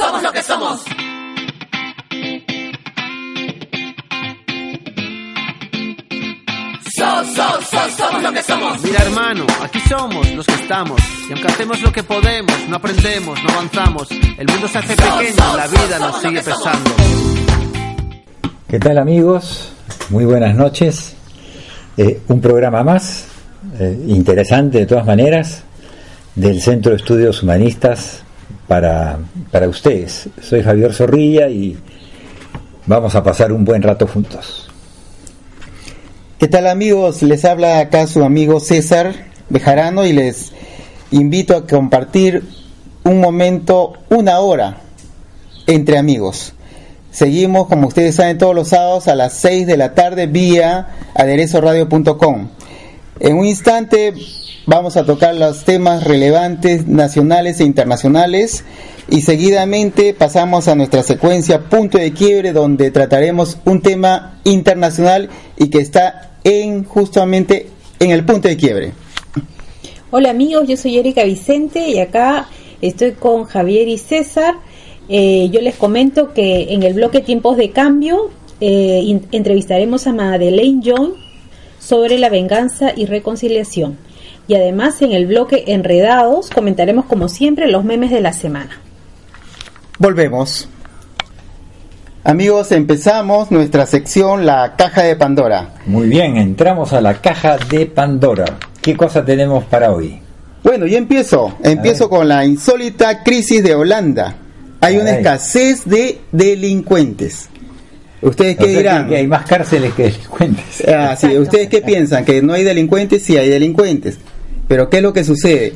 somos lo que somos. somos lo que somos. Mira hermano, aquí somos los que estamos. Y aunque hacemos lo que podemos, no aprendemos, no avanzamos. El mundo se hace pequeño, la vida nos sigue pesando. ¿Qué tal amigos? Muy buenas noches. Eh, un programa más, eh, interesante de todas maneras, del Centro de Estudios Humanistas para, para ustedes. Soy Javier Zorrilla y vamos a pasar un buen rato juntos. ¿Qué tal amigos? Les habla acá su amigo César Bejarano y les invito a compartir un momento, una hora entre amigos. Seguimos, como ustedes saben, todos los sábados a las 6 de la tarde vía aderezoradio.com. En un instante vamos a tocar los temas relevantes nacionales e internacionales y seguidamente pasamos a nuestra secuencia punto de quiebre donde trataremos un tema internacional y que está en justamente en el punto de quiebre. Hola amigos, yo soy Erika Vicente y acá estoy con Javier y César. Eh, yo les comento que en el bloque Tiempos de Cambio eh, entrevistaremos a Madeleine John sobre la venganza y reconciliación. Y además en el bloque Enredados comentaremos como siempre los memes de la semana. Volvemos. Amigos, empezamos nuestra sección La Caja de Pandora. Muy bien, entramos a la Caja de Pandora. ¿Qué cosa tenemos para hoy? Bueno, yo empiezo. Empiezo con la insólita crisis de Holanda. Hay una escasez de delincuentes. ¿Ustedes qué dirán? Que hay más cárceles que delincuentes. Ah, sí. ¿Ustedes qué piensan? ¿Que no hay delincuentes? Sí, hay delincuentes. Pero ¿qué es lo que sucede?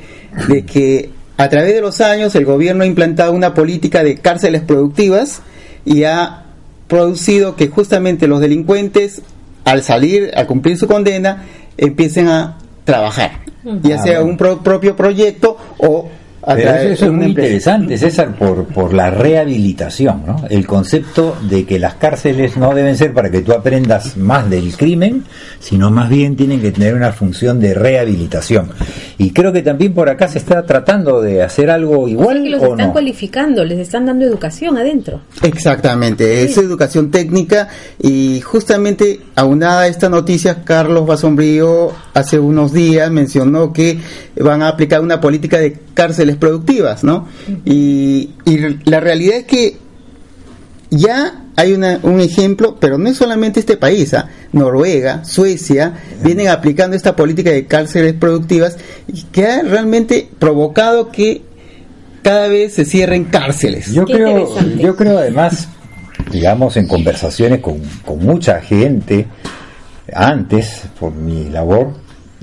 De que a través de los años el gobierno ha implantado una política de cárceles productivas y ha producido que justamente los delincuentes, al salir, a cumplir su condena, empiecen a trabajar, ya sea un propio proyecto o eso es muy interesante, César, por, por la rehabilitación, ¿no? El concepto de que las cárceles no deben ser para que tú aprendas más del crimen, sino más bien tienen que tener una función de rehabilitación. Y creo que también por acá se está tratando de hacer algo igual. que los están cualificando, les están dando educación adentro. Exactamente, es educación técnica y justamente aunada a esta noticia, Carlos Basombrío hace unos días mencionó que van a aplicar una política de cárceles productivas, ¿no? Y, la realidad es que ya hay un ejemplo, pero no es solamente este país, ¿ah? Noruega, Suecia, vienen aplicando esta política de cárceles productivas que ha realmente provocado que cada vez se cierren cárceles. Yo creo, yo creo además, digamos, en conversaciones con, con mucha gente antes, por mi labor,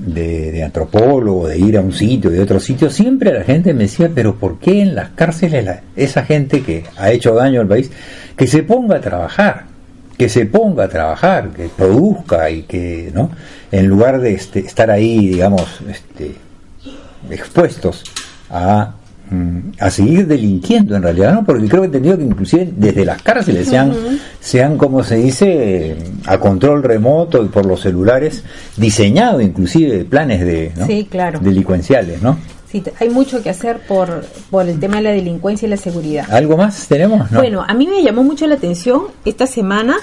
de, antropólogo, de ir a un sitio, de otro sitio, siempre la gente me decía, pero ¿por qué en las cárceles esa gente que ha hecho daño al país, que se ponga a trabajar, que se ponga a trabajar, que produzca y que, ¿no? En lugar de este, estar ahí, digamos, este, expuestos a a seguir delinquiendo en realidad, ¿no? Porque creo que he entendido que inclusive desde las cárceles sean, sean como se dice, a control remoto y por los celulares, diseñado inclusive planes de delincuenciales, ¿no? Sí, hay mucho que hacer por, por el tema de la delincuencia y la seguridad. ¿Algo más tenemos? Bueno, a mí me llamó mucho la atención esta semana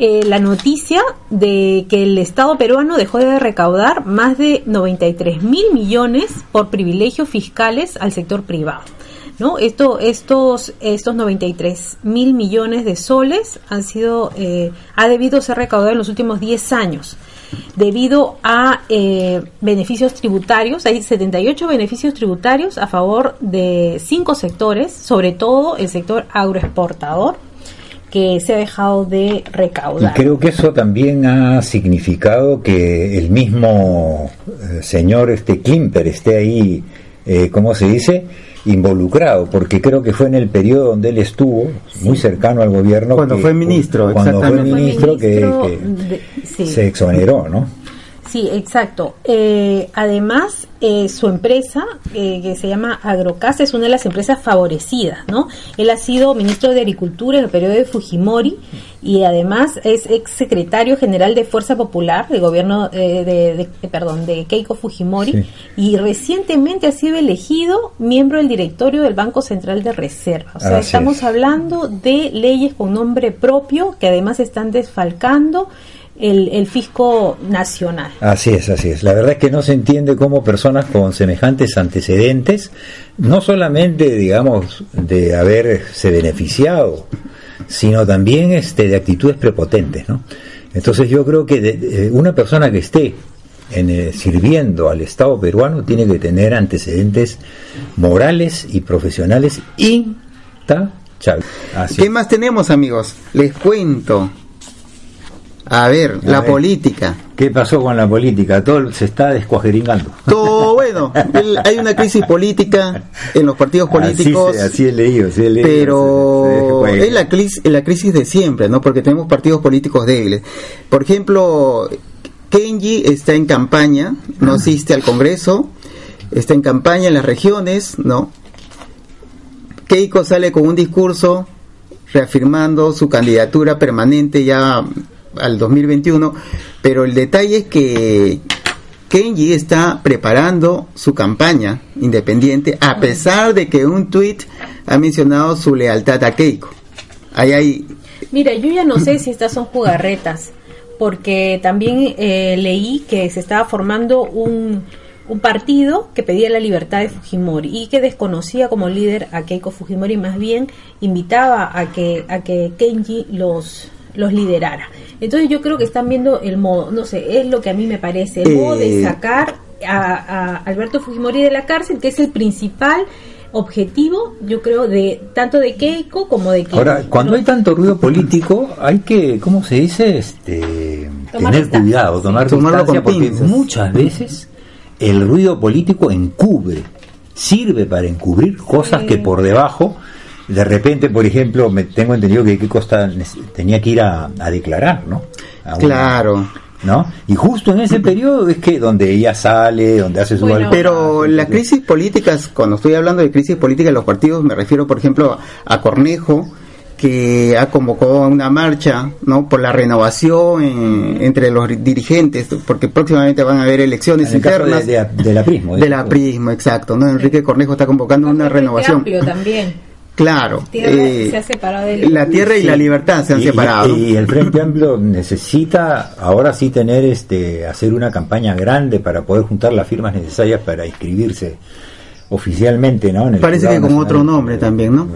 eh, la noticia de que el Estado peruano dejó de recaudar más de 93 mil millones por privilegios fiscales al sector privado. ¿no? Esto, estos, estos 93 mil millones de soles han sido, eh, ha debido ser recaudado en los últimos 10 años debido a eh, beneficios tributarios. Hay 78 beneficios tributarios a favor de cinco sectores, sobre todo el sector agroexportador, que se ha dejado de recaudar. Y creo que eso también ha significado que el mismo eh, señor este Klimper esté ahí, eh, ¿cómo se dice? involucrado, porque creo que fue en el periodo donde él estuvo, muy cercano al gobierno. Cuando fue ministro, Cuando fue ministro, que, se exoneró, ¿no? Sí, exacto. Eh, además, eh, su empresa, eh, que se llama Agrocasa, es una de las empresas favorecidas, ¿no? Él ha sido ministro de Agricultura en el periodo de Fujimori y además es ex secretario general de Fuerza Popular del gobierno eh, de, de- perdón, de Keiko Fujimori Sí. y recientemente ha sido elegido miembro del directorio del Banco Central de Reserva. O sea, Así estamos es. hablando de leyes con nombre propio que además están desfalcando el, el fisco nacional. Así es, así es. La verdad es que no se entiende cómo personas con semejantes antecedentes, no solamente, digamos, de haberse beneficiado, sino también este, de actitudes prepotentes, ¿no? Entonces yo creo que de- de- una persona que esté en, eh, sirviendo al Estado peruano tiene que tener antecedentes morales y profesionales intachables. ¿Qué más tenemos, amigos? Les cuento. A ver, A la ver. política. ¿Qué pasó con la política? Todo se está descuajeringando. Todo bueno. El- hay una crisis política en los partidos políticos. Así, así he leído, así he leído. pero Se- se- es la crisis, la crisis de siempre, ¿no? Porque tenemos partidos políticos débiles. Por ejemplo, Kenji está en campaña, no asiste al Congreso, está en campaña en las regiones, ¿no? Keiko sale con un discurso reafirmando su candidatura permanente ya al 2021, pero el detalle es que Kenji está preparando su campaña independiente a pesar de que un tuit ha mencionado su lealtad a Keiko. Ahí hay Mira, yo ya no sé si estas son jugarretas, porque también eh, leí que se estaba formando un, un partido que pedía la libertad de Fujimori y que desconocía como líder a Keiko Fujimori, más bien invitaba a que, a que Kenji los los liderara. Entonces yo creo que están viendo el modo, no sé, es lo que a mí me parece, el modo de Eh. sacar a, a Alberto Fujimori de la cárcel, que es el principal objetivo, yo creo, de tanto de Keiko como de Kenji. Ahora, cuando hay tanto ruido político, hay que, ¿cómo se dice? Este, Tomar tener distancia. cuidado, tomar Tomarlo con porque pinzas. muchas veces el ruido político encubre, sirve para encubrir cosas Sí. que por debajo, de repente, por ejemplo, me tengo entendido que Keiko está- tenía que ir a, a declarar, ¿no? A una- claro. ¿No? Y justo en ese periodo es que donde ella sale, donde hace su Bueno, Pero las entonces- crisis políticas, cuando estoy hablando de crisis políticas de los partidos, me refiero, por ejemplo, a Cornejo, que ha convocado a una marcha no por la renovación en- entre los dirigentes, porque próximamente van a haber elecciones en el caso internas. de, de, de la Prismo. de la Prismo, exacto. ¿no? Enrique Cornejo está convocando una renovación. También. Claro. Tierra eh, se ha separado del- la tierra y Sí. la libertad se han Y- separado. Y, y el Frente Amplio necesita ahora sí tener este hacer una campaña grande para poder juntar las firmas necesarias para inscribirse oficialmente, ¿no? En el Parece que con Nacional. otro nombre también, ¿no?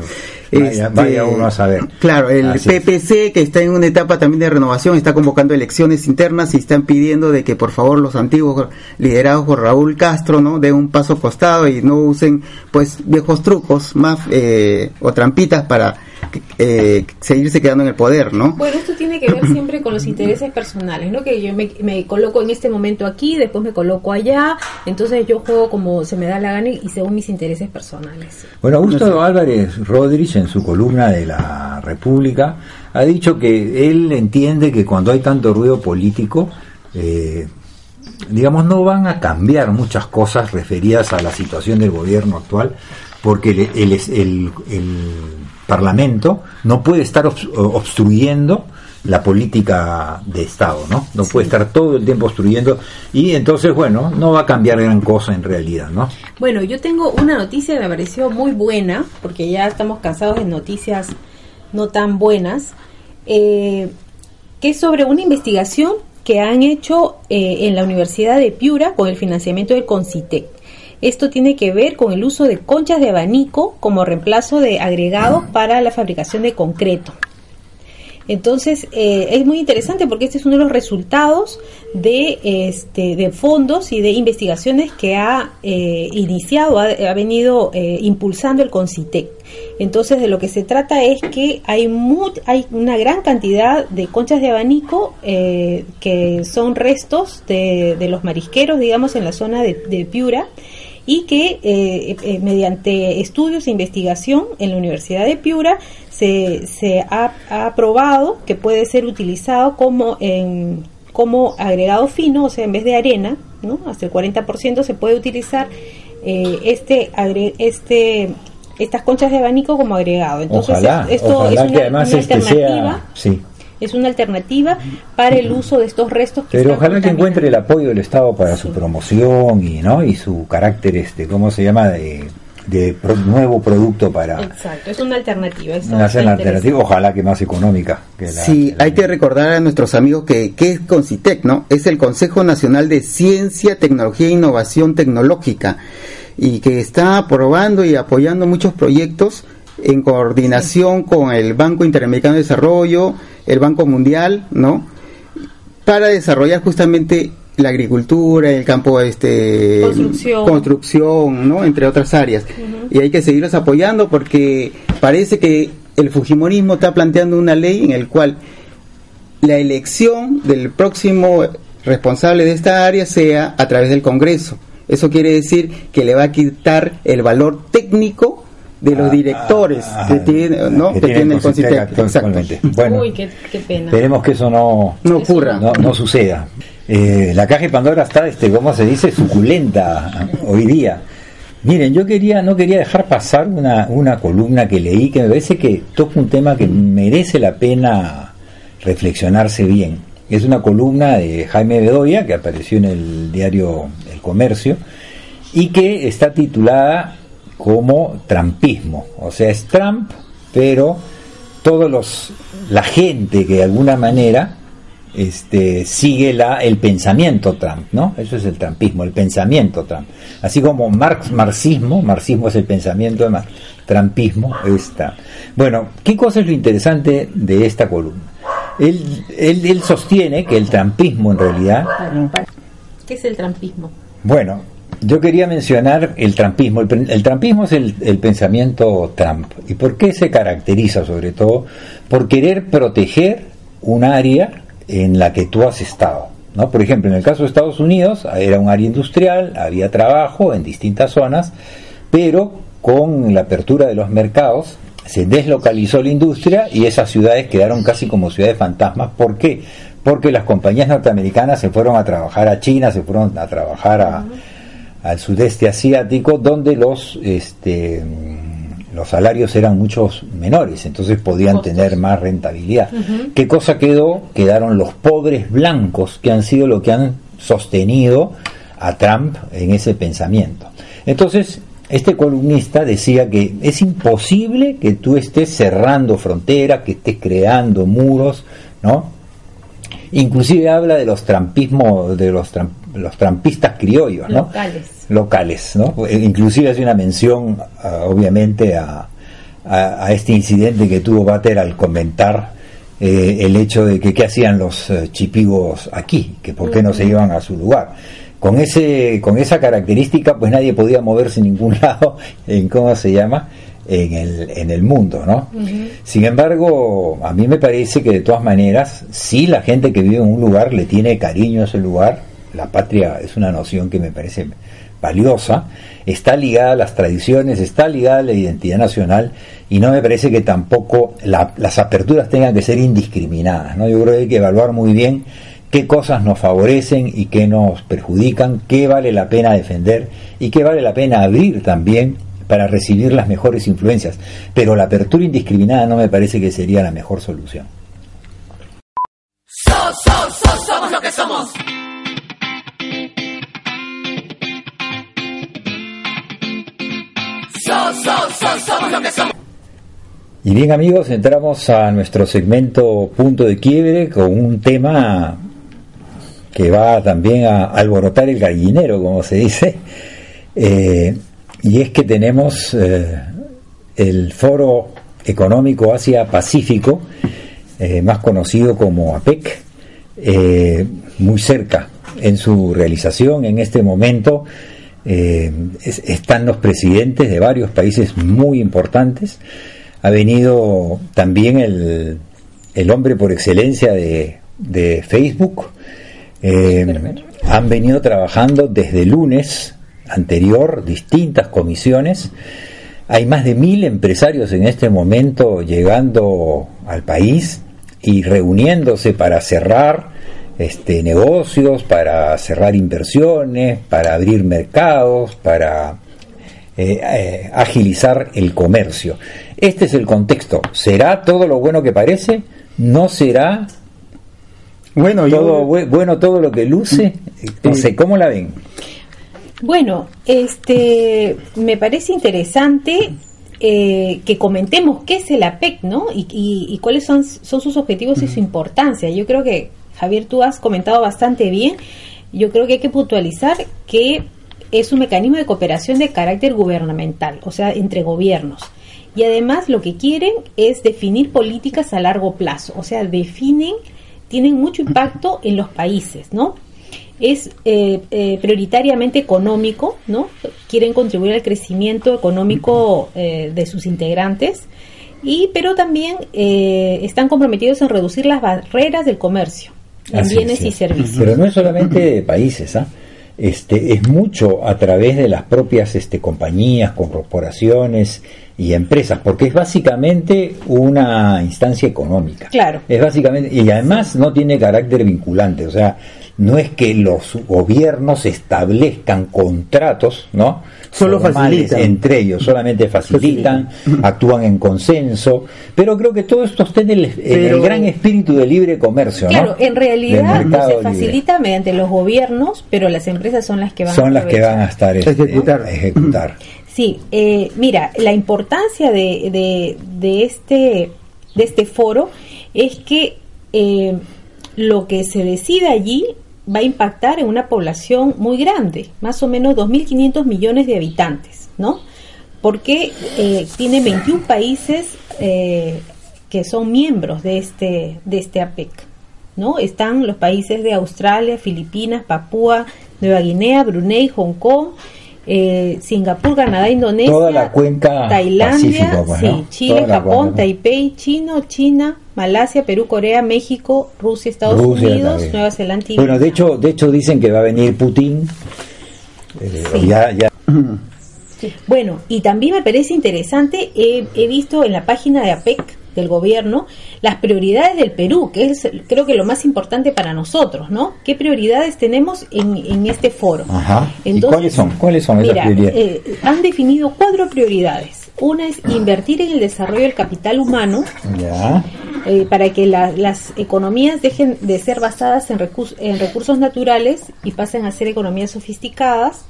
Vaya, Este, vaya uno a saber. Claro, el Así es. PPC que está en una etapa también de renovación está convocando elecciones internas y están pidiendo de que por favor los antiguos liderados por Raúl Castro no den un paso costado y no usen pues viejos trucos más eh, o trampitas para eh, seguirse quedando en el poder, ¿no? Bueno, esto tiene que ver siempre con los intereses personales, ¿no? Que yo me, me coloco en este momento aquí, después me coloco allá, entonces yo juego como se me da la gana y según mis intereses personales. Bueno, Augusto Álvarez Rodríguez en su columna de la República ha dicho que él entiende que cuando hay tanto ruido político, eh, digamos, no van a cambiar muchas cosas referidas a la situación del gobierno actual, porque el, el- el- el Parlamento no puede estar obs- obstruyendo la política de Estado, ¿no? No puede estar todo el tiempo obstruyendo y entonces, bueno, no va a cambiar gran cosa en realidad, ¿no? Bueno, yo tengo una noticia que me pareció muy buena, porque ya estamos cansados de noticias no tan buenas, eh, que es sobre una investigación que han hecho eh, en la Universidad de Piura con el financiamiento del CONCITEC. Esto tiene que ver con el uso de conchas de abanico como reemplazo de agregados para la fabricación de concreto. Entonces eh, es muy interesante porque este es uno de los resultados de este fondos y de investigaciones que ha eh, iniciado, ha, venido eh, impulsando el Concitec. Entonces de lo que se trata es que hay mu- hay una gran cantidad de conchas de abanico que son restos de, los marisqueros, digamos, en la zona de Piura y que eh, eh, mediante estudios e investigación en la Universidad de Piura se, se ha, ha probado que puede ser utilizado como en, como agregado fino, o sea, en vez de arena, ¿no? hasta el 40% se puede utilizar eh, este, agre este estas conchas de abanico como agregado. Entonces, ojalá, esto ojalá es una, que además una este alternativa. sea... Sí. Es una alternativa para el uso de estos restos que Pero están ojalá que encuentre el apoyo del Estado para su promoción y no y su carácter este cómo se llama de, de pro- nuevo producto para Exacto, es una alternativa. está una alternativa, ojalá que más económica. Que la, Sí, que la- hay que recordar a nuestros amigos que, que es CONCITEC, ¿no? Es el Consejo Nacional de Ciencia, Tecnología e Innovación Tecnológica y que está aprobando y apoyando muchos proyectos en coordinación con el Banco Interamericano de Desarrollo, el Banco Mundial, ¿no? Para desarrollar justamente la agricultura, el campo este Construcción. construcción, ¿no? Entre otras áreas. Y hay que seguirlos apoyando porque parece que el Fujimorismo está planteando una ley en el cual la elección del próximo responsable de esta área sea a través del Congreso. Eso quiere decir que le va a quitar el valor técnico de los Ah, directores ah, que tiene, ¿no? que que tiene tiene el Concitec. Exacto. Bueno, Uy, qué, qué pena. esperemos que eso no, No ocurra. no, no suceda. Eh, la caja de Pandora está, este, ¿cómo se dice? Suculenta hoy día. Miren, yo quería, no quería dejar pasar una, una columna que leí que me parece que toca un tema que merece la pena reflexionarse bien. Es una columna de Jaime Bedoya que apareció en el diario El Comercio y que está titulada como Trumpismo. O sea, es Trump, pero todos los la gente que de alguna manera este, sigue la, el pensamiento Trump, ¿no? Eso es el trumpismo, el pensamiento Trump. Así como Marx, marxismo, marxismo es el pensamiento de Marx, trumpismo es Trump. Bueno, ¿qué cosa es lo interesante de esta columna? Él, él, él sostiene que el trumpismo en realidad ¿Qué es el trampismo? bueno, yo quería mencionar el trampismo. El, el trampismo es el, el pensamiento Trump. ¿Y por qué se caracteriza sobre todo? Por querer proteger un área en la que tú has estado. ¿no? Por ejemplo, en el caso de Estados Unidos era un área industrial, había trabajo en distintas zonas, pero con la apertura de los mercados se deslocalizó la industria y esas ciudades quedaron casi como ciudades fantasmas. ¿Por qué? Porque las compañías norteamericanas se fueron a trabajar a China, se fueron a trabajar a, al sudeste asiático, donde los este, los salarios eran muchos menores, entonces podían Costos. tener más rentabilidad. ¿Qué cosa quedó? Quedaron los pobres blancos, que han sido lo que han sostenido a Trump en ese pensamiento. Entonces, este columnista decía que es imposible que tú estés cerrando fronteras, que estés creando muros, ¿no? Inclusive habla de los trampismos, de los, tram- los trampistas criollos, ¿no? Locales. Locales, ¿no? Eh, Inclusive hace una mención, ah, obviamente, a, a- a este incidente que tuvo Bater al comentar eh, el hecho de que qué hacían los eh, chipigos aquí, que por qué no se iban a su lugar. Con ese, con esa característica, pues nadie podía moverse en ningún lado en cómo se llama en el, en el mundo, ¿no? Sin embargo, a mí me parece que de todas maneras, si la gente que vive en un lugar le tiene cariño a ese lugar, la patria es una noción que me parece valiosa, está ligada a las tradiciones, está ligada a la identidad nacional y no me parece que tampoco la- las aperturas tengan que ser indiscriminadas, ¿no? Yo creo que hay que evaluar muy bien qué cosas nos favorecen y qué nos perjudican, qué vale la pena defender y qué vale la pena abrir también para recibir las mejores influencias. Pero la apertura indiscriminada no me parece que sería la mejor solución. So, so, so, somos lo que somos. Y bien amigos, entramos a nuestro segmento punto de quiebre con un tema que va también a alborotar el gallinero, como se dice, Eh, y es que tenemos eh, el Foro Económico Asia-Pacífico, eh, más conocido como APEC, muy cerca en su realización en este momento. Eh, es- están los presidentes de varios países muy importantes. Ha venido también el, el hombre por excelencia de, de Facebook. Eh, han venido trabajando desde el lunes anterior distintas comisiones. Hay más de mil empresarios en este momento llegando al país y reuniéndose para cerrar este, negocios, para cerrar inversiones, para abrir mercados, para eh, eh, agilizar el comercio. Este es el contexto. ¿Será todo lo bueno que parece? ¿No será Bueno, todo yo, bu- bueno todo lo que luce? No sé, ¿cómo la ven? Bueno, este, me parece interesante eh, que comentemos qué es el APEC, ¿no? Y, y- y cuáles son, son sus objetivos y su importancia. Yo creo que, Javier, tú has comentado bastante bien. Yo creo que hay que puntualizar que es un mecanismo de cooperación de carácter gubernamental, o sea, entre gobiernos. Y además lo que quieren es definir políticas a largo plazo, o sea, definen, tienen mucho impacto en los países, ¿no? es eh, eh, prioritariamente económico, ¿no? Quieren contribuir al crecimiento económico eh, de sus integrantes, y pero también eh, están comprometidos en reducir las barreras del comercio en bienes es, y servicios. Pero no es solamente de países, ¿ah? Este, es mucho a través de las propias este, compañías, corporaciones y empresas, porque es básicamente una instancia económica. Claro. Es básicamente, y además no tiene carácter vinculante, o sea, no es que los gobiernos establezcan contratos, ¿no? Solo facilitan. entre ellos, solamente facilitan, actúan en consenso, pero creo que todo esto está en el, en el Pero- gran espíritu de libre comercio, ¿no? Claro, en realidad no se libre. facilita mediante los gobiernos, pero las empresas son las que van son a las que van a estar este, Ejecutar. a ejecutar. Sí, eh, mira, la importancia de, de, de este, de este foro es que eh, lo que se decide allí va a impactar en una población muy grande, más o menos 2.500 millones de habitantes, ¿no? Porque eh, tiene 21 países eh, que son miembros de este, de este APEC, ¿no? Están los países de Australia, Filipinas, Papúa, Nueva Guinea, Brunei, Hong Kong, eh, Singapur, Canadá, Indonesia, Toda la cuenca Tailandia, Pacífico, pues, sí, ¿no? Chile, Toda Japón. Taipei, Chino, China, Malasia, Perú, Corea, México, Rusia, Estados Rusia Unidos, también. Nueva Zelanda y Bueno, de hecho, de hecho dicen que va a venir Putin. eh, Sí. ya, ya Bueno, y también me parece interesante, he visto en la página de APEC del gobierno las prioridades del Perú, que es creo que lo más importante para nosotros, ¿no? ¿Qué prioridades tenemos en, en este foro? Ajá. ¿Y Entonces, cuáles son? ¿Cuáles son esas Mira, prioridades? eh, han definido cuatro prioridades. Una es invertir en el desarrollo del capital humano, Ya. eh, para que la- las economías dejen de ser basadas en, recursos en recursos naturales y pasen a ser economías sofisticadas.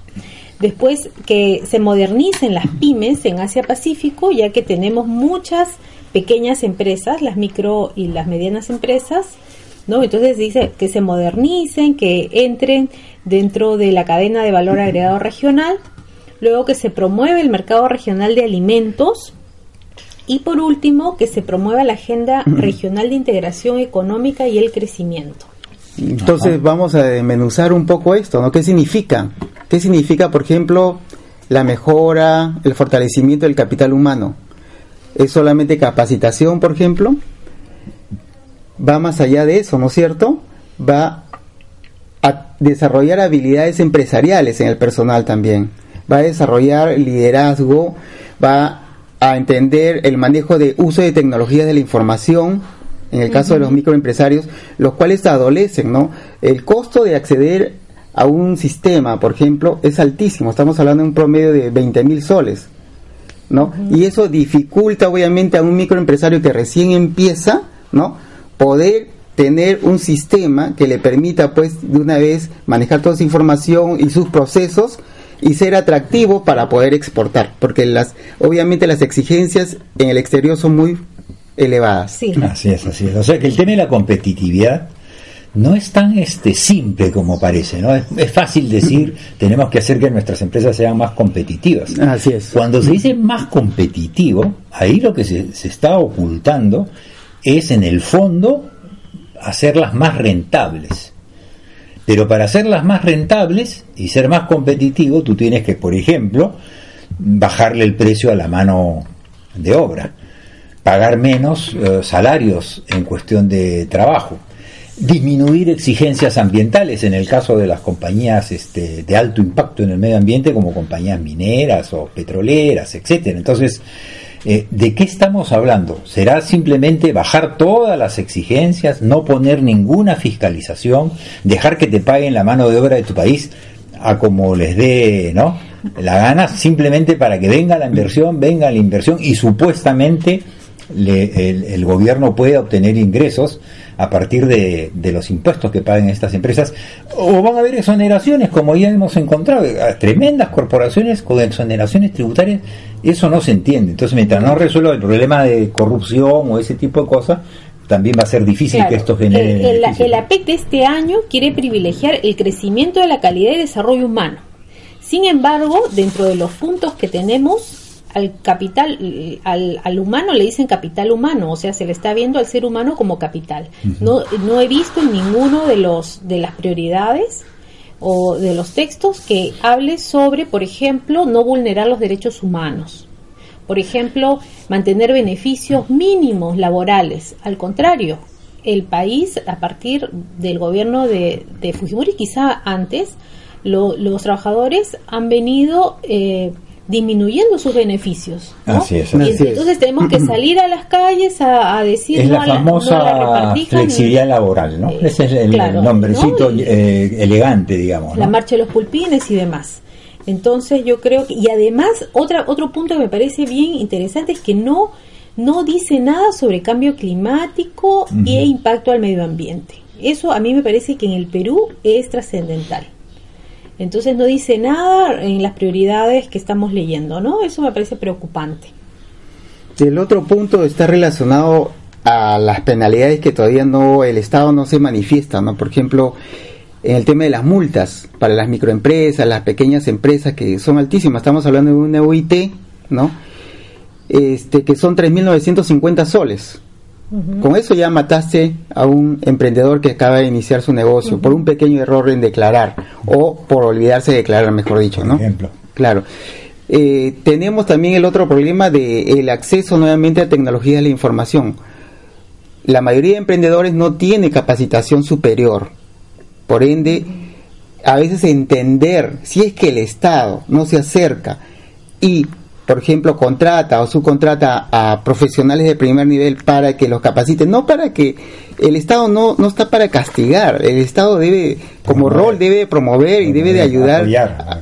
Después, que se modernicen las pymes en Asia-Pacífico, ya que tenemos muchas pequeñas empresas, las micro y las medianas empresas, ¿no? Entonces dice que se modernicen, que entren dentro de la cadena de valor agregado regional, luego que se promueve el mercado regional de alimentos, y por último, que se promueva la agenda regional de integración económica y el crecimiento. Entonces vamos a desmenuzar un poco esto, ¿no? ¿Qué significa? ¿Qué significa, por ejemplo, la mejora, el fortalecimiento del capital humano? ¿Es solamente capacitación, por ejemplo? Va más allá de eso, ¿no es cierto? Va a desarrollar habilidades empresariales en el personal también. Va a desarrollar liderazgo, va a entender el manejo de uso de tecnologías de la información, en el caso de los microempresarios, los cuales adolecen, ¿no? El costo de acceder a un sistema, por ejemplo, es altísimo. Estamos hablando de un promedio de 20 mil soles, ¿no? Y eso dificulta, obviamente, a un microempresario que recién empieza, ¿no? Poder tener un sistema que le permita, pues, de una vez manejar toda esa información y sus procesos y ser atractivo para poder exportar, porque las, obviamente, las exigencias en el exterior son muy elevadas. Sí. Así es, así es. O sea que el tema de la competitividad no es tan este simple como parece, ¿no? Es, es fácil decir, tenemos que hacer que nuestras empresas sean más competitivas. Así es. Cuando se dice más competitivo, ahí lo que se, se está ocultando es en el fondo hacerlas más rentables. Pero para hacerlas más rentables y ser más competitivo, tú tienes que, por ejemplo, bajarle el precio a la mano de obra, pagar menos eh, salarios en cuestión de trabajo, disminuir exigencias ambientales en el caso de las compañías este, de alto impacto en el medio ambiente como compañías mineras o petroleras, etcétera. Entonces, eh, ¿de qué estamos hablando? ¿Será simplemente bajar todas las exigencias, no poner ninguna fiscalización, dejar que te paguen la mano de obra de tu país a como les dé, ¿no? La gana simplemente para que venga la inversión, venga la inversión y supuestamente le- el, el gobierno pueda obtener ingresos a partir de, de los impuestos que paguen estas empresas o van a haber exoneraciones como ya hemos encontrado a tremendas corporaciones con exoneraciones tributarias eso no se entiende. Entonces mientras no resuelva el problema de corrupción o ese tipo de cosas también va a ser difícil Claro, que esto genere el, el- el APEC de este año quiere privilegiar el crecimiento de la calidad y desarrollo humano. Sin embargo, dentro de los puntos que tenemos, al capital, al, al humano le dicen capital humano, o sea, se le está viendo al ser humano como capital. No, no he visto en ninguno de los de las prioridades o de los textos que hable sobre, por ejemplo, no vulnerar los derechos humanos. Por ejemplo, mantener beneficios mínimos laborales. Al contrario, el país, a partir del gobierno de, de Fujimori, quizá antes, lo- los trabajadores han venido eh, disminuyendo sus beneficios. ¿no? Así es, entonces tenemos que salir a las calles a, a decir es no la a la, no famosa a la flexibilidad laboral, ¿no? Eh, Ese es el claro, nombrecito eh, elegante, digamos. la marcha de los pulpines y demás. Entonces yo creo que, y además otra, otro punto que me parece bien interesante es que no, no dice nada sobre cambio climático e impacto al medio ambiente. Eso a mí me parece que en el Perú es trascendental. Entonces no dice nada en las prioridades que estamos leyendo, ¿no? Eso me parece preocupante. El otro punto está relacionado a las penalidades que todavía no el Estado no se manifiesta, ¿no? Por ejemplo, en el tema de las multas para las microempresas, las pequeñas empresas que son altísimas, estamos hablando de una UIT, ¿no? Este que son 3.950 soles. Con eso ya mataste a un emprendedor que acaba de iniciar su negocio por un pequeño error en declarar o por olvidarse de declarar, mejor dicho, Por ¿no? ejemplo. Claro. Eh, tenemos también el otro problema de el acceso nuevamente a tecnologías de la información. La mayoría de emprendedores no tiene capacitación superior. Por ende, a veces entender si es que el Estado no se acerca y, por ejemplo, contrata o subcontrata a profesionales de primer nivel para que los capaciten, no para que el Estado no, no está para castigar, el Estado debe, como Promover. rol, debe promover y debe de ayudar,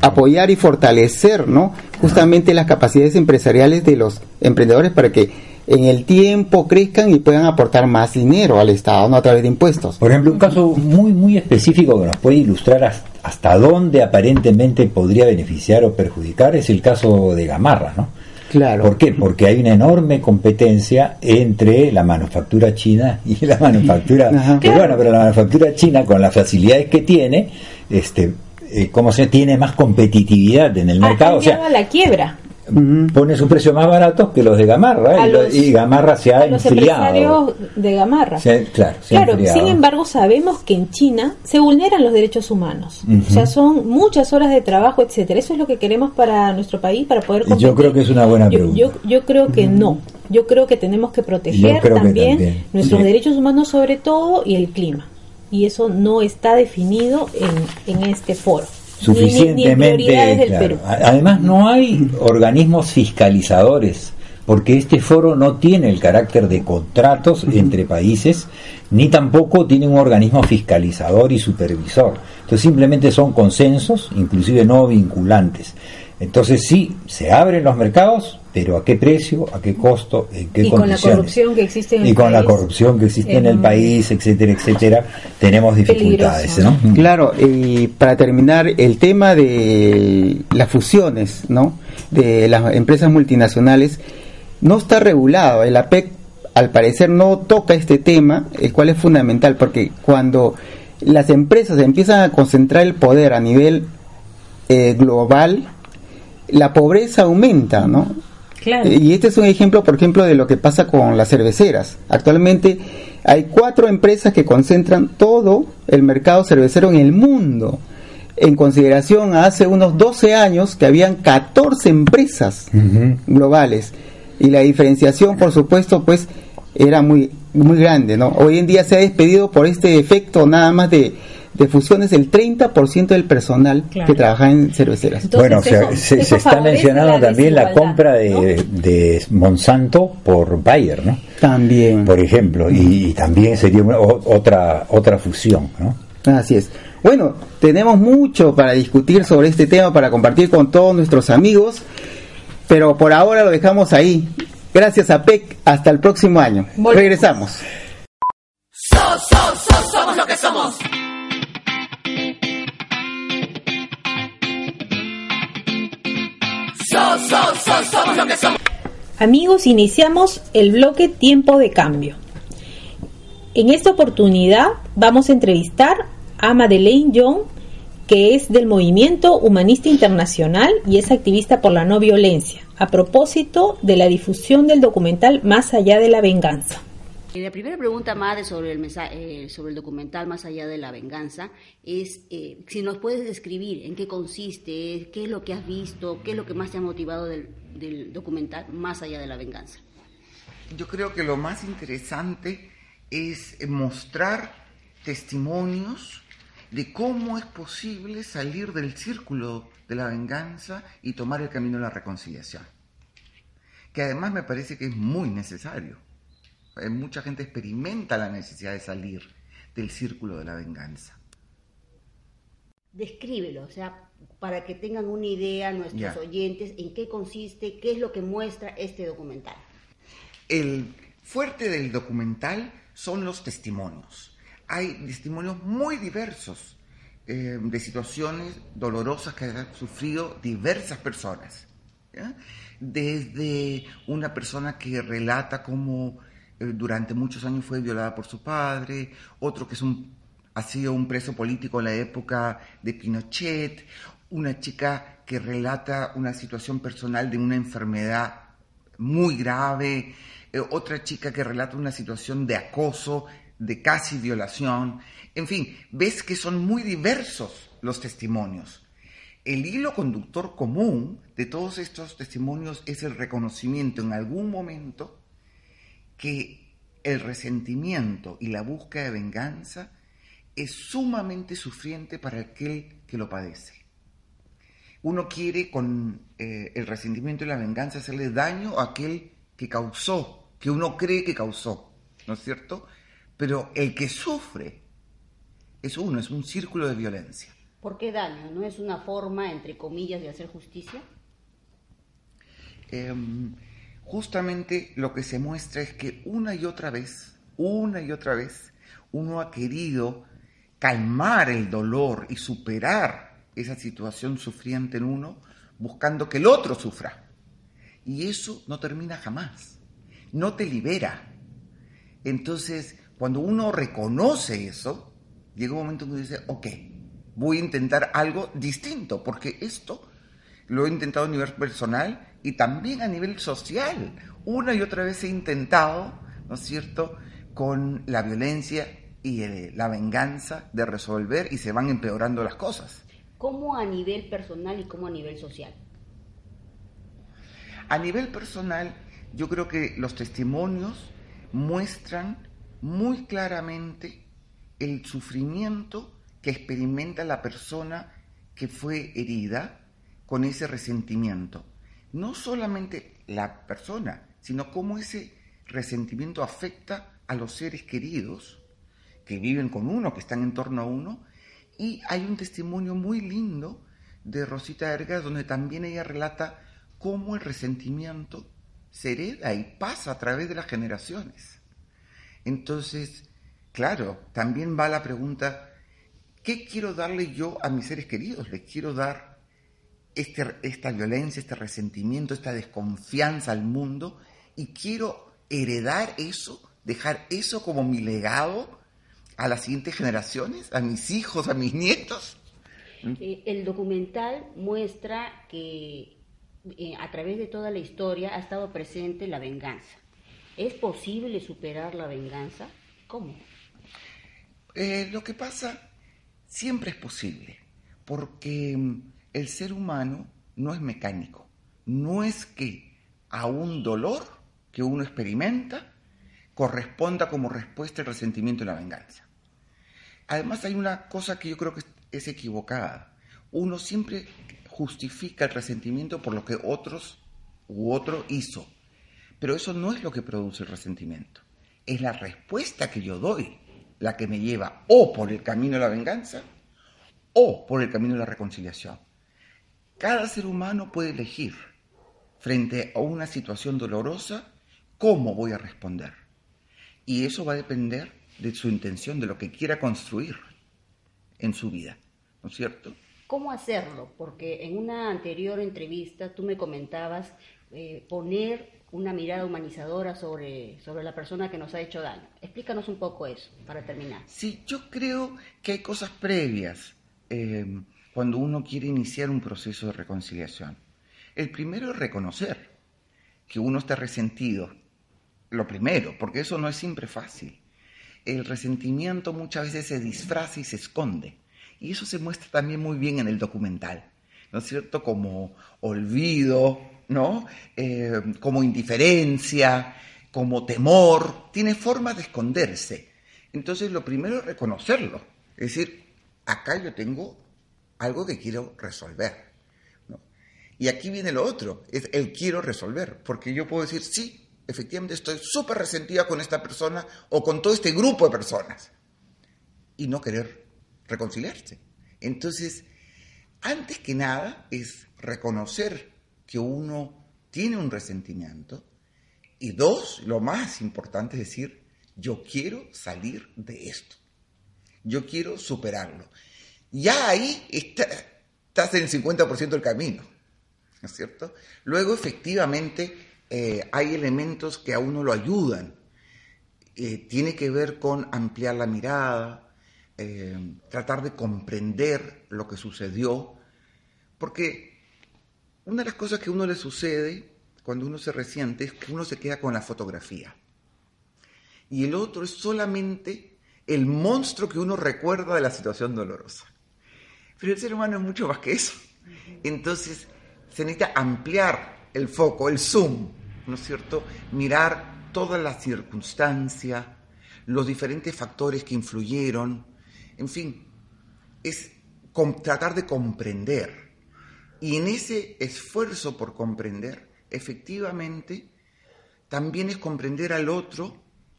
apoyar y fortalecer, ¿no? Justamente las capacidades empresariales de los emprendedores para que en el tiempo crezcan y puedan aportar más dinero al Estado, no a través de impuestos. Por ejemplo, un caso muy muy específico que nos puede ilustrar has- hasta dónde aparentemente podría beneficiar o perjudicar es el caso de Gamarra, ¿no? Claro. ¿Por qué? Porque hay una enorme competencia entre la manufactura china y la manufactura Ajá. pero bueno, pero la manufactura china con las facilidades que tiene, este, eh, ¿cómo se tiene más competitividad en el Ha- mercado? han O sea, llegado a la quiebra. Ujú. pone su precio más barato que los de Gamarra A y, lo- los- y Gamarra se ha a los enfriado. empresarios de Gamarra. Se claro, se Claro, sin embargo sabemos que en China se vulneran los derechos humanos. Ujú. O sea, son muchas horas de trabajo, etcétera. Eso es lo que queremos para nuestro país para poder competir. Yo creo que es una buena Yo- pregunta. Yo, yo creo que no. Yo creo que tenemos que Yo proteger creo que también, también. nuestros Sí. derechos humanos sobre todo y el clima. Y eso no está definido en, en este foro. Ni- ni suficientemente claro. Además no hay organismos fiscalizadores porque este foro no tiene el carácter de contratos entre países ni tampoco tiene un organismo fiscalizador y supervisor. Entonces simplemente son consensos, inclusive no vinculantes. Entonces sí, se abren los mercados, pero ¿a qué precio? ¿A qué costo? ¿En qué Y con la condiciones? corrupción que existe en el Y con la país, corrupción que existe en el es país, etcétera, etcétera, tenemos dificultades, Peligroso. ¿no? Claro, y para terminar, el tema de las fusiones, ¿no? De las empresas multinacionales no está regulado. El APEC, al parecer, no toca este tema, el cual es fundamental, porque cuando las empresas empiezan a concentrar el poder a nivel eh, global, la pobreza aumenta, ¿no? Claro. Y este es un ejemplo, por ejemplo, de lo que pasa con las cerveceras. Actualmente hay cuatro empresas que concentran todo el mercado cervecero en el mundo. En consideración a hace unos 12 años que habían 14 empresas globales. Y la diferenciación, por supuesto, pues era muy muy grande, ¿no? Hoy en día se ha despedido por este efecto nada más de, de fusiones del 30% del personal Claro. que trabaja en cerveceras. Entonces, bueno, se- eso- se, está mencionando la también la compra de, de Monsanto por Bayer, ¿no? También. Por ejemplo, y, y también sería una- otra otra fusión, ¿no? Así es. Bueno, tenemos mucho para discutir sobre este tema, para compartir con todos nuestros amigos, pero por ahora lo dejamos ahí. Gracias a PEC, hasta el próximo año. Volvemos. Regresamos. Amigos, iniciamos el bloque Tiempo de Cambio. En esta oportunidad vamos a entrevistar a Madeleine Young, que es del Movimiento Humanista Internacional y es activista por la no violencia, a propósito de la difusión del documental Más allá de la venganza. Eh, La primera pregunta, Madre, sobre el, eh, sobre el documental Más allá de la venganza es eh, si nos puedes describir en qué consiste, qué es lo que has visto, qué es lo que más te ha motivado del, del documental Más allá de la venganza. Yo creo que lo más interesante es mostrar testimonios de cómo es posible salir del círculo de la venganza y tomar el camino de la reconciliación. Que además me parece que es muy necesario. Eh, Mucha gente experimenta la necesidad de salir del círculo de la venganza. Descríbelo, o sea, para que tengan una idea nuestros oyentes en qué consiste, qué es lo que muestra este documental. El fuerte del documental son los testimonios. Hay testimonios muy diversos eh, de situaciones dolorosas que han sufrido diversas personas. ¿ya? Desde una persona que relata cómo durante muchos años fue violada por su padre, otro que es un, ha sido un preso político en la época de Pinochet, una chica que relata una situación personal de una enfermedad muy grave, eh, otra chica que relata una situación de acoso, de casi violación, en fin, ves que son muy diversos los testimonios. El hilo conductor común de todos estos testimonios es el reconocimiento en algún momento que el resentimiento y la búsqueda de venganza es sumamente sufriente para aquel que lo padece. Uno quiere con eh, el resentimiento y la venganza hacerle daño a aquel que causó, que uno cree que causó, ¿no es cierto? Pero el que sufre es uno, es un círculo de violencia. ¿Por qué daño? ¿No es una forma, entre comillas, de hacer justicia? Eh, justamente lo que se muestra es que una y otra vez, una y otra vez, uno ha querido calmar el dolor y superar esa situación sufriente en uno, buscando que el otro sufra. Y eso no termina jamás, no te libera. Entonces, cuando uno reconoce eso, llega un momento en que dice, ok, voy a intentar algo distinto, porque esto lo he intentado a nivel personal y también a nivel social. Una y otra vez he intentado, ¿no es cierto?, con la violencia y eh, la venganza de resolver y se van empeorando las cosas. ¿Cómo a nivel personal y cómo a nivel social? A nivel personal, yo creo que los testimonios muestran muy claramente el sufrimiento que experimenta la persona que fue herida con ese resentimiento. No solamente la persona, sino cómo ese resentimiento afecta a los seres queridos que viven con uno, que están en torno a uno. Y hay un testimonio muy lindo de Rosita Ergas donde también ella relata cómo el resentimiento se hereda y pasa a través de las generaciones. Entonces, claro, también va la pregunta, ¿qué quiero darle yo a mis seres queridos? ¿Les quiero dar este, esta violencia, este resentimiento, esta desconfianza al mundo? Y quiero heredar eso, dejar eso como mi legado a las siguientes generaciones, a mis hijos, a mis nietos. Eh, el documental muestra que eh, a través de toda la historia ha estado presente la venganza. ¿Es posible superar la venganza? ¿Cómo? Eh, lo que pasa siempre es posible, porque mm, el ser humano no es mecánico. No es que a un dolor que uno experimenta corresponda como respuesta el resentimiento y la venganza. Además hay una cosa que yo creo que es equivocada. Uno siempre justifica el resentimiento por lo que otros u otro hizo. Pero eso no es lo que produce el resentimiento. Es la respuesta que yo doy la que me lleva o por el camino de la venganza o por el camino de la reconciliación. Cada ser humano puede elegir frente a una situación dolorosa cómo voy a responder. Y eso va a depender de su intención, de lo que quiera construir en su vida, ¿no es cierto? ¿Cómo hacerlo? Porque en una anterior entrevista tú me comentabas eh, poner una mirada humanizadora sobre, sobre la persona que nos ha hecho daño. Explícanos un poco eso, para terminar. Sí, yo creo que hay cosas previas eh, cuando uno quiere iniciar un proceso de reconciliación. El primero es reconocer que uno está resentido. Lo primero, porque eso no es siempre fácil. El resentimiento muchas veces se disfraza y se esconde. Y eso se muestra también muy bien en el documental, ¿no es cierto? Como olvido, ¿no? Eh, como indiferencia, como temor. Tiene forma de esconderse. Entonces lo primero es reconocerlo. Es decir, acá yo tengo algo que quiero resolver. Y aquí viene lo otro, es el quiero resolver, porque yo puedo decir, sí, efectivamente estoy súper resentida con esta persona o con todo este grupo de personas, y no querer reconciliarse. Entonces, antes que nada es reconocer que uno tiene un resentimiento, y dos, lo más importante es decir, yo quiero salir de esto, yo quiero superarlo. Ya ahí estás en el 50% del camino. ¿no es cierto? Luego, efectivamente, eh, hay elementos que a uno lo ayudan. Eh, tiene que ver con ampliar la mirada, eh, tratar de comprender lo que sucedió, porque una de las cosas que a uno le sucede cuando uno se resiente es que uno se queda con la fotografía. Y el otro es solamente el monstruo que uno recuerda de la situación dolorosa. Pero el ser humano es mucho más que eso. Entonces, se necesita ampliar el foco, el zoom, ¿no es cierto? Mirar toda la circunstancia, los diferentes factores que influyeron, en fin, es tratar de comprender. Y en ese esfuerzo por comprender, efectivamente, también es comprender al otro,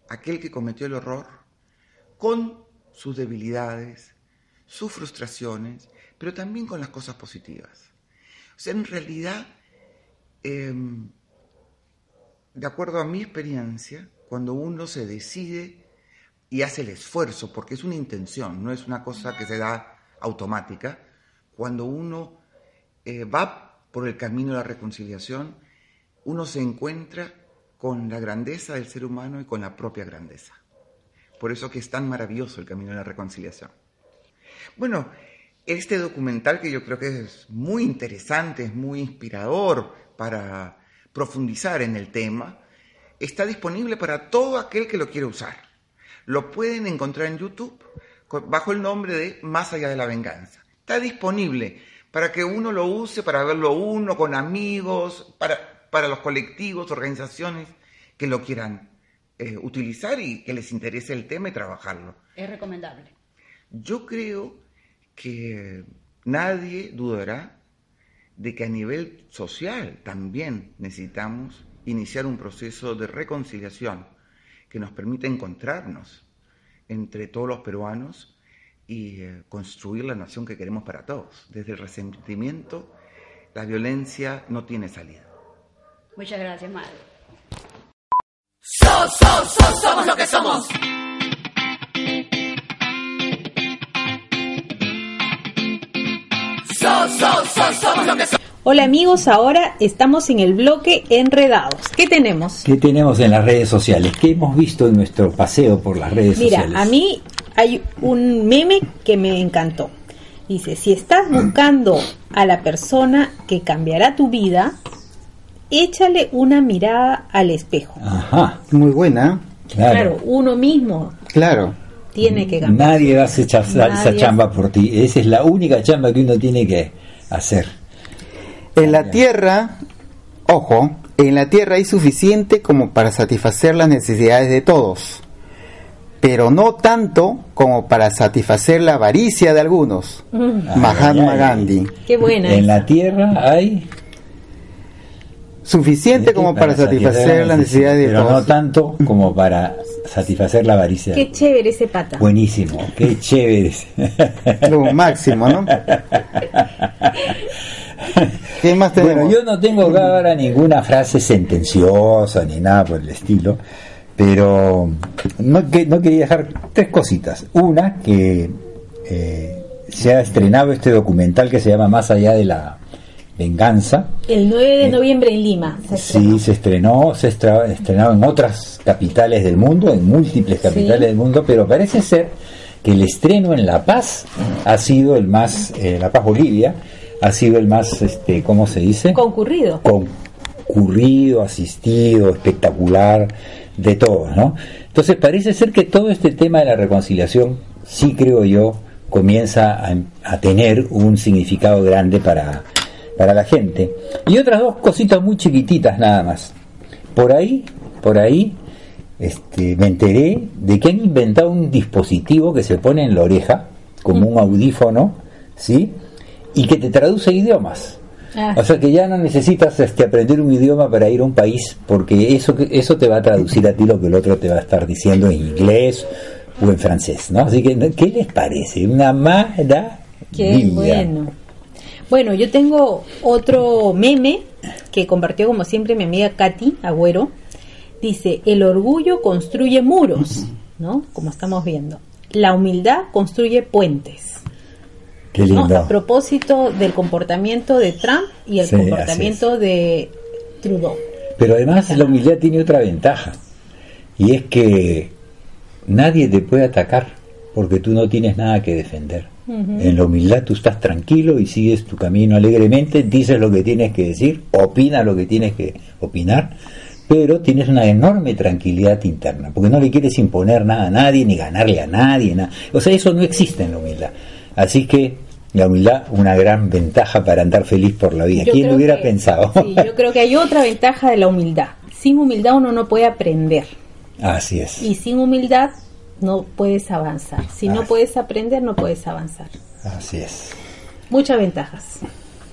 aquel que cometió el horror, con sus debilidades, sus frustraciones, pero también con las cosas positivas. O sea, en realidad, em, de acuerdo a mi experiencia, cuando uno se decide y hace el esfuerzo, porque es una intención, no es una cosa que se da automática, cuando uno eh, va por el camino de la reconciliación, uno se encuentra con la grandeza del ser humano y con la propia grandeza. Por eso que es tan maravilloso el camino de la reconciliación. Bueno, este documental que yo creo que es muy interesante, es muy inspirador para profundizar en el tema, está disponible para todo aquel que lo quiera usar. Lo pueden encontrar en YouTube bajo el nombre de Más allá de la venganza. Está disponible para que uno lo use, para verlo uno, con amigos, para, para los colectivos, organizaciones que lo quieran eh, utilizar y que les interese el tema y trabajarlo. Es recomendable. Yo creo que nadie dudará de que a nivel social también necesitamos iniciar un proceso de reconciliación que nos permita encontrarnos entre todos los peruanos y eh, construir la nación que queremos para todos. Desde el resentimiento, la violencia no tiene salida. Muchas gracias, madre. somos lo que somos. Hola amigos, ahora estamos en el bloque Enredados. ¿Qué tenemos? ¿Qué tenemos en las redes sociales? ¿Qué hemos visto en nuestro paseo por las redes sociales? Mira, a mí hay un meme que me encantó. Dice, si estás buscando a la persona que cambiará tu vida, échale una mirada al espejo. Ajá. Muy buena. Claro, uno mismo Claro. tiene que cambiar. Nadie va a hacer esa chamba por ti. Esa es la única chamba que uno tiene que hacer. En la tierra, ojo, en la tierra hay suficiente como para satisfacer las necesidades de todos. pero no tanto como para satisfacer la avaricia de algunos. Mm. Mahatma. Gandhi. Qué buena. En esa. la tierra hay Suficiente como para satisfacer las necesidades de pero no tanto como para satisfacer la avaricia. Qué chévere ese pata. Buenísimo, qué chévere. Lo máximo, ¿no? ¿Qué más tenemos? Bueno, yo no tengo ahora ninguna frase sentenciosa ni nada por el estilo, pero no, que, no quería dejar tres cositas. Una, que eh, se ha estrenado este documental que se llama Más allá de la venganza. El 9 de noviembre en Lima. se estrenó. Sí, se estrenó, se estra- estrenado en otras capitales del mundo, en múltiples capitales Sí. del mundo, pero parece ser que el estreno en La Paz ha sido el más, eh, La Paz Bolivia, ha sido el más, este, ¿cómo se dice? Concurrido. concurrido, asistido, espectacular, de todos, ¿no? Entonces parece ser que todo este tema de la reconciliación, sí creo yo, comienza a, a tener un significado grande para, para la gente. Y otras dos cositas muy chiquititas nada más. Por ahí, por ahí, este, me enteré de que han inventado un dispositivo que se pone en la oreja, como un audífono, ¿sí? Y que te traduce idiomas. Ah. O sea que ya no necesitas este, aprender un idioma para ir a un país, porque eso, eso te va a traducir a ti lo que el otro te va a estar diciendo en inglés o en francés, ¿no? Así que, ¿qué les parece? Una maravilla. Qué bueno. Bueno, yo tengo otro meme que compartió como siempre mi amiga Katy Agüero. Dice, el orgullo construye muros, ¿no? Como estamos viendo. La humildad construye puentes. Qué ¿no? lindo. A propósito del comportamiento de Trump y el Sí, comportamiento de Trudeau. Pero además la humildad tiene otra ventaja, y es que nadie te puede atacar porque tú no tienes nada que defender. En la humildad tú estás tranquilo y sigues tu camino alegremente, dices lo que tienes que decir, opinas lo que tienes que opinar, pero tienes una enorme tranquilidad interna, porque no le quieres imponer nada a nadie, ni ganarle a nadie, nada. o sea, eso no existe en la humildad. Así que la humildad, una gran ventaja para andar feliz por la vida. Yo ¿Quién lo hubiera que- pensado? sí, yo creo que hay otra ventaja de la humildad. Sin humildad uno no puede aprender. Así es. Y sin humildad no puedes avanzar. Si no Ah. puedes aprender, no puedes avanzar. Así es. Muchas ventajas.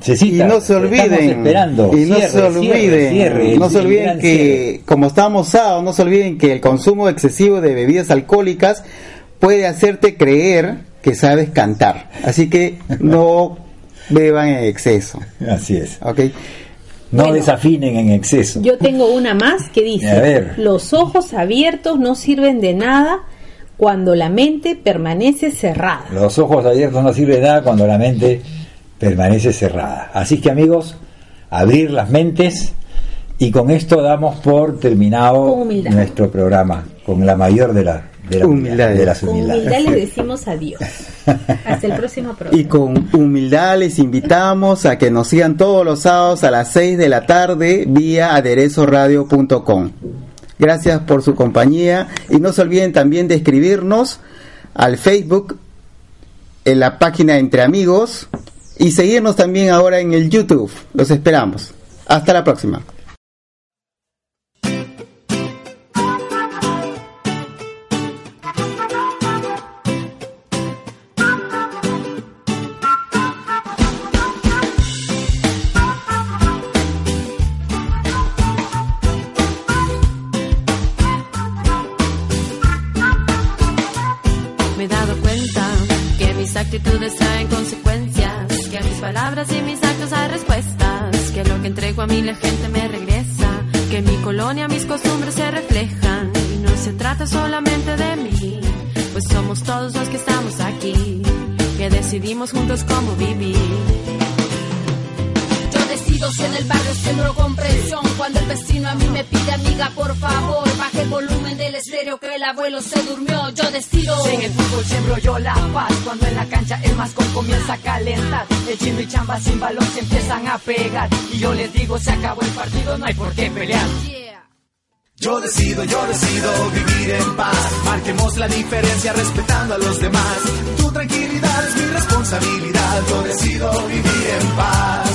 Cecita, y no se olviden esperando. y no Cierre, se olviden cierre, cierre, no se olviden que cierre. como estamos sábado no se olviden que el consumo excesivo de bebidas alcohólicas puede hacerte creer que sabes cantar así que no beban en exceso Así es. ¿ok? No Bueno. desafinen en exceso. Yo tengo una más que dice, A ver. los ojos abiertos no sirven de nada cuando la mente permanece cerrada. Los ojos abiertos no sirve de nada cuando la mente permanece cerrada. Así que amigos, abrir las mentes y con esto damos por terminado humildad. nuestro programa con la mayor de, la, de, la Humildades. de las humildades. humildad les decimos adiós. Hasta el próximo programa. y con humildad les invitamos a que nos sigan todos los sábados a las 6 de la tarde vía aderezoradio.com gracias por su compañía y no se olviden también de escribirnos al Facebook en la página Entre Amigos y seguirnos también ahora en el YouTube. Los esperamos. Hasta la próxima. Decidimos juntos cómo vivir. Yo decido si en el barrio siembro comprensión Cuando el vecino a mí me pide amiga por favor Baje el volumen del estéreo que el abuelo se durmió Yo decido. En el fútbol siembro yo la paz Cuando en la cancha el mascón comienza a calentar El chino y chamba sin balón se empiezan a pegar. Y yo les digo se acabó el partido, no hay por qué pelear Yo decido, yo decido vivir en paz. Marquemos la diferencia respetando a los demás. Tu tranquilidad es mi responsabilidad. Yo decido vivir en paz.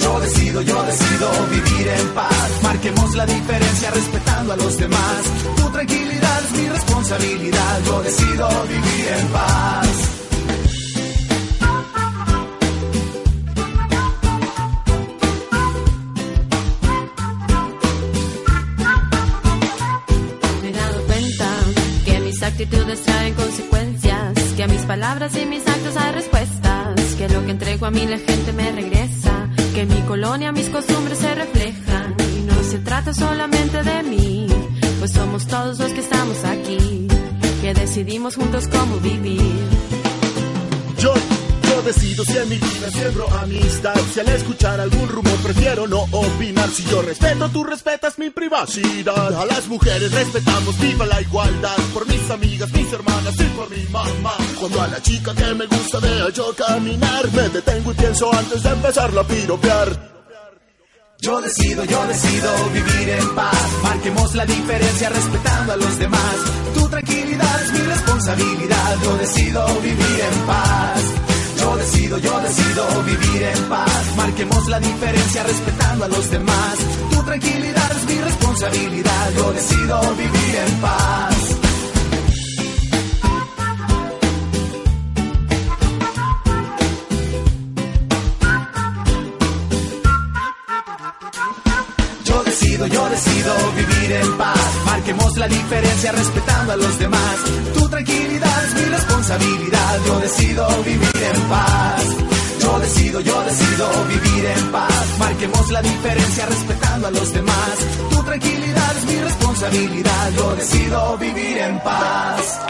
Yo decido, yo decido vivir en paz. Marquemos la diferencia respetando a los demás. Tu tranquilidad es mi responsabilidad. Yo decido vivir en paz. Actitudes traen consecuencias, que a mis palabras y mis actos hay respuestas, que lo que entrego a mí la gente me regresa, que en mi colonia mis costumbres se reflejan y no se trata solamente de mí, pues somos todos los que estamos aquí, que decidimos juntos cómo vivir. Yo, yo decido si en mi vida siembro amistad. Si al escuchar algún rumor prefiero no opinar. Si yo respeto, tú respetas mi privacidad. A las mujeres respetamos, viva la igualdad. Por mis amigas, mis hermanas y por mi mamá. Cuando a la chica que me gusta vea yo caminar, me detengo y pienso antes de empezarla a piropear. Yo decido, yo decido vivir en paz. Marquemos la diferencia respetando a los demás. Tu tranquilidad es mi responsabilidad. Yo decido vivir en paz. Yo decido, yo decido vivir en paz. Marquemos la diferencia respetando a los demás. Tu tranquilidad es mi responsabilidad. Yo decido vivir en paz. Yo decido vivir en paz. Marquemos la diferencia respetando a los demás. Tu tranquilidad es mi responsabilidad. Yo decido vivir en paz. Yo decido, yo decido vivir en paz. Marquemos la diferencia respetando a los demás. Tu tranquilidad es mi responsabilidad. Yo decido vivir en paz.